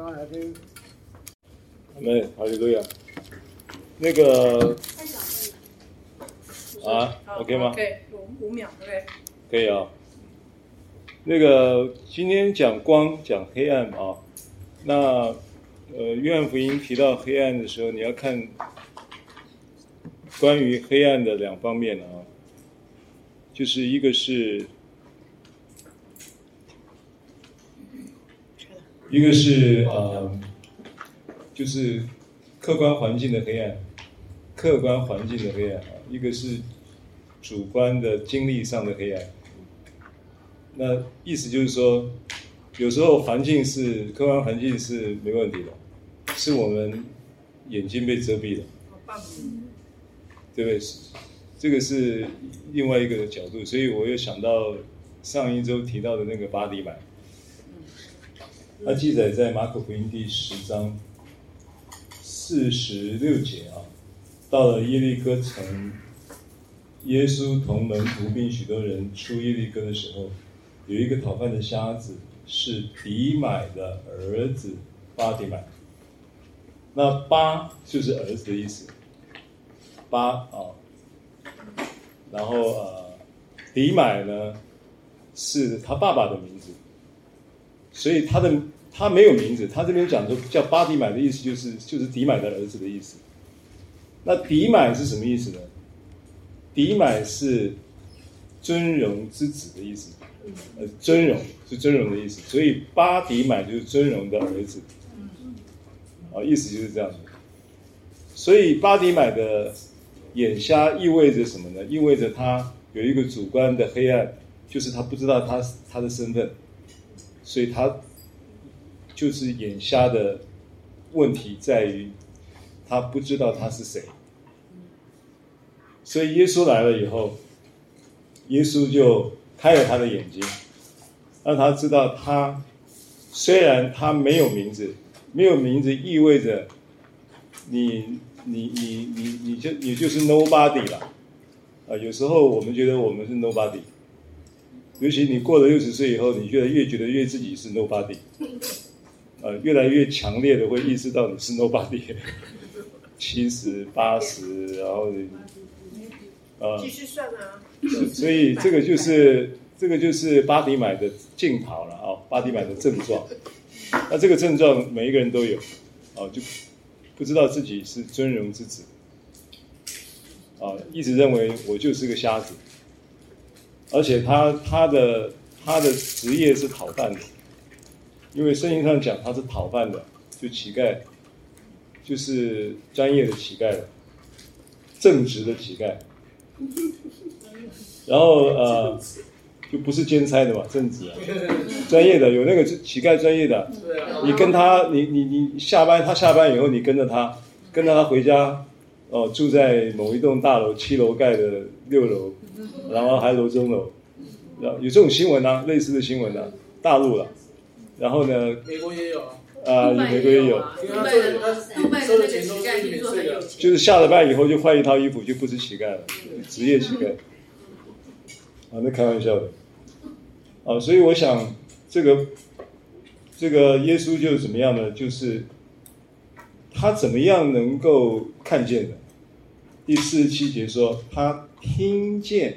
刚刚来听。没，好的，对呀。那个。啊，OK 吗？可以，五五秒，OK。可以啊。那个今天讲光，讲黑暗啊。那呃，约翰福音提到黑暗的时候，你要看关于黑暗的两方面啊，就是一个是，一个是呃，就是客观环境的黑暗，客观环境的黑暗啊，一个是主观的经历上的黑暗。那意思就是说，有时候环境是客观环境是没问题的，是我们眼睛被遮蔽了，对不对？这个是另外一个角度，所以我又想到上一周提到的那个巴迪买，它记载在马可福音第十章四十六节啊，到了耶利哥城，耶稣同门徒并许多人出耶利哥的时候。有一个讨饭的瞎子，是底买的儿子巴底买。那巴就是儿子的意思，巴啊、然后呃，底买呢是他爸爸的名字，所以他的他没有名字，他这边讲的叫巴迪买的意思就是就是迪买的儿子的意思。那迪买是什么意思呢？迪买是尊荣之子的意思。呃，尊荣是尊荣的意思，所以巴迪买就是尊荣的儿子，啊，意思就是这样子。所以巴迪买的眼瞎意味着什么呢？意味着他有一个主观的黑暗，就是他不知道他他的身份，所以他就是眼瞎的问题在于他不知道他是谁。所以耶稣来了以后，耶稣就。开了他的眼睛，让他知道他虽然他没有名字，没有名字意味着你你你你你就你就是 nobody 了啊！有时候我们觉得我们是 nobody，尤其你过了六十岁以后，你觉得越觉得越自己是 nobody，呃，越来越强烈的会意识到你是 nobody，七十八十，然后呃，继续算啊。所以这个就是这个就是巴迪买的镜头了啊，巴迪买的症状。那这个症状每一个人都有，啊，就不知道自己是尊荣之子，啊，一直认为我就是个瞎子，而且他他的他的职业是讨饭的，因为圣经上讲他是讨饭的，就乞丐，就是专业的乞丐了，正直的乞丐。然后呃，就不是兼差的嘛，正直啊，专业的有那个乞丐专业的，你跟他，你你你下班，他下班以后，你跟着他，跟着他回家，哦，住在某一栋大楼七楼盖的六楼，然后还楼中楼，有这种新闻啊，类似的新闻啊，大陆了，然后呢，美国也有啊，美国也有，就是下了班以后就换一套衣服，就不是乞丐了，职业乞丐。啊，那开玩笑的，啊，所以我想，这个，这个耶稣就是怎么样呢？就是他怎么样能够看见的？第四十七节说，他听见，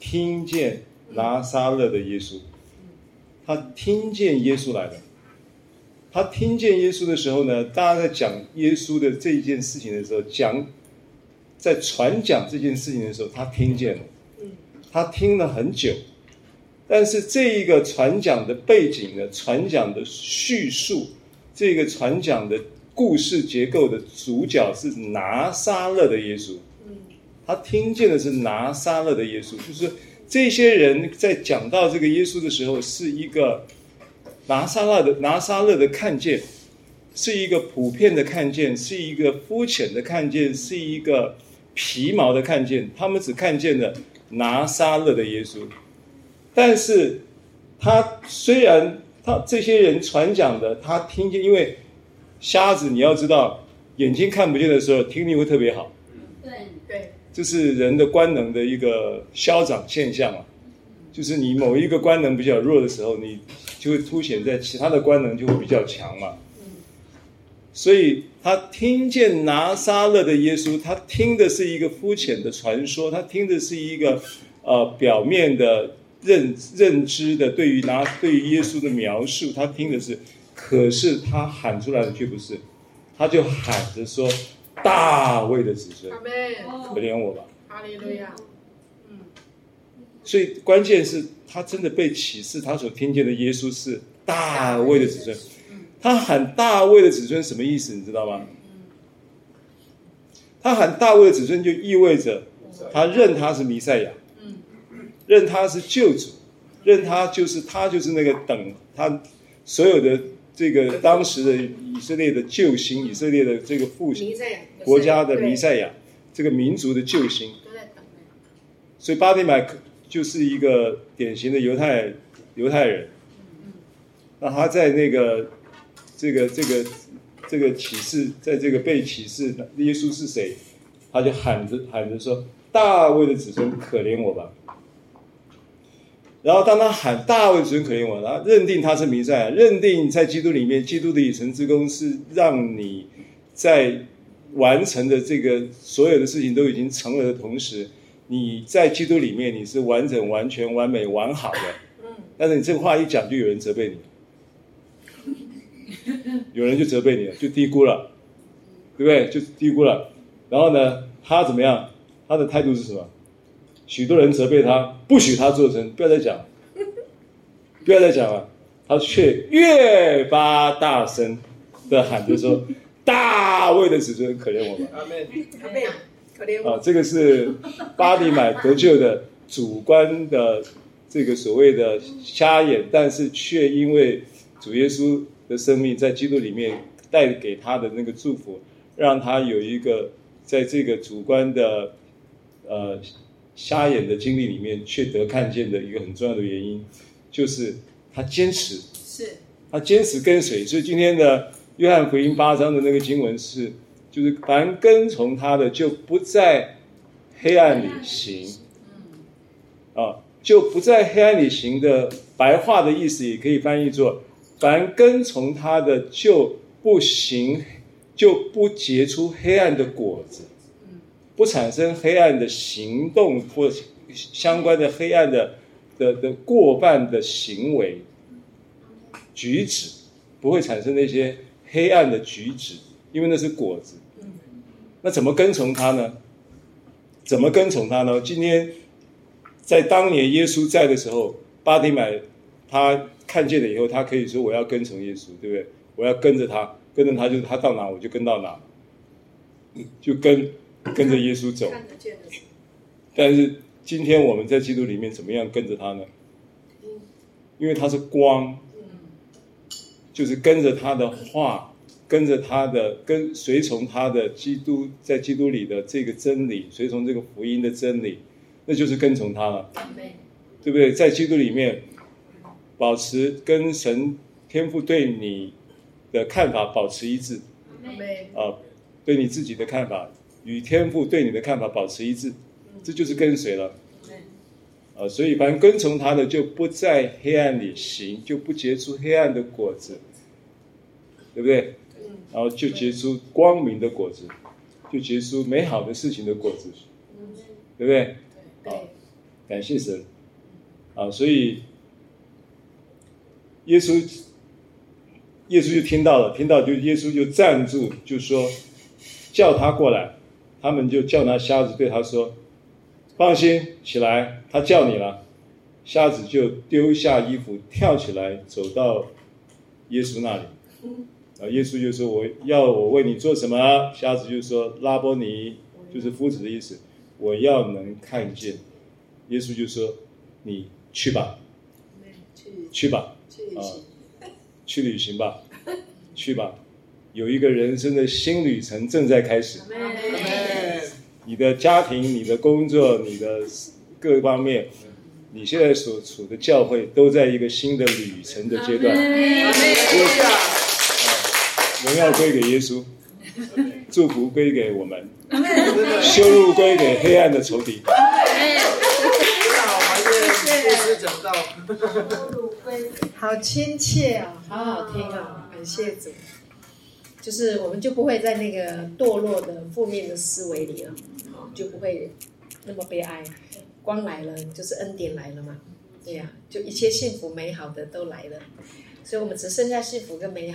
听见拿撒勒的耶稣，他听见耶稣来了。他听见耶稣的时候呢，大家在讲耶稣的这一件事情的时候，讲，在传讲这件事情的时候，他听见了。他听了很久，但是这一个传讲的背景呢，传讲的叙述，这个传讲的故事结构的主角是拿撒勒的耶稣。他听见的是拿撒勒的耶稣，就是这些人在讲到这个耶稣的时候，是一个拿撒勒的拿撒勒的看见，是一个普遍的看见，是一个肤浅的看见，是一个皮毛的看见，他们只看见了。拿撒勒的耶稣，但是他虽然他这些人传讲的，他听见，因为瞎子你要知道，眼睛看不见的时候，听力会特别好。对对，这是人的官能的一个消长现象啊。就是你某一个官能比较弱的时候，你就会凸显在其他的官能就会比较强嘛。所以他听见拿撒勒的耶稣，他听的是一个肤浅的传说，他听的是一个呃表面的认认知的对于拿对于耶稣的描述，他听的是，可是他喊出来的却不是，他就喊着说：“大卫的子孙，可怜我吧。”哈利路亚。所以关键是他真的被启示，他所听见的耶稣是大卫的子孙。他喊大卫的子孙什么意思？你知道吗？他喊大卫的子孙就意味着他认他是弥赛亚，认他是救主，认他就是他就是那个等他所有的这个当时的以色列的救星，以色列的这个复兴国家的弥赛亚，这个民族的救星。所以巴蒂买。就是一个典型的犹太犹太人，那他在那个这个这个这个启示，在这个被启示，耶稣是谁？他就喊着喊着说：“大卫的子孙，可怜我吧。”然后当他喊“大卫子孙，可怜我”，他认定他是弥赛亚，认定在基督里面，基督的以成之功是让你在完成的这个所有的事情都已经成了的同时。你在基督里面，你是完整、完全、完美、完好的。嗯但是你这个话一讲，就有人责备你，有人就责备你了，就低估了，对不对？就低估了。然后呢，他怎么样？他的态度是什么？许多人责备他，不许他做成，不要再讲，不要再讲了。他却越发大声的喊着说：“大卫的子孙，可怜我们。”阿门。阿门。啊，这个是巴迪买得救的主观的这个所谓的瞎眼，但是却因为主耶稣的生命在基督里面带给他的那个祝福，让他有一个在这个主观的呃瞎眼的经历里面却得看见的一个很重要的原因，就是他坚持，是他坚持跟随。所以今天的约翰福音八章的那个经文是。就是凡跟从他的，就不在黑暗里行，啊，就不在黑暗里行的白话的意思，也可以翻译作：凡跟从他的，就不行，就不结出黑暗的果子，不产生黑暗的行动或相关的黑暗的的的过半的行为举止，不会产生那些黑暗的举止，因为那是果子。那怎么跟从他呢？怎么跟从他呢？今天在当年耶稣在的时候，巴底买他看见了以后，他可以说：“我要跟从耶稣，对不对？我要跟着他，跟着他，就是他到哪我就跟到哪，就跟跟着耶稣走。”但是今天我们在基督里面怎么样跟着他呢？因为他是光，就是跟着他的话。跟着他的，跟随从他的基督，在基督里的这个真理，随从这个福音的真理，那就是跟从他了，对不对？在基督里面，保持跟神天父对你的看法保持一致，啊，对你自己的看法与天父对你的看法保持一致，这就是跟随了，啊，所以凡跟从他的，就不在黑暗里行，就不结出黑暗的果子，对不对？然后就结出光明的果子，就结出美好的事情的果子，对不对？啊，感谢神。啊，所以耶稣，耶稣就听到了，听到就耶稣就站住，就说叫他过来。他们就叫那瞎子对他说：“放心，起来，他叫你了。”瞎子就丢下衣服，跳起来，走到耶稣那里。啊，耶稣就说：“我要我为你做什么？”瞎子就说：“拉波尼，就是夫子的意思。我要能看见。”耶稣就说：“你去吧，去吧，啊，去旅行吧，去吧。有一个人生的新旅程正在开始。你的家庭、你的工作、你的各方面，你现在所处的教会，都在一个新的旅程的阶段。”荣耀归给耶稣，祝福归给我们，羞辱归给黑暗的仇敌。好亲切哦，好好听哦，感谢主。就是我们就不会在那个堕落的负面的思维里了，就不会那么悲哀。光来了就是恩典来了嘛，对呀，就一切幸福美好的都来了，所以我们只剩下幸福跟美好。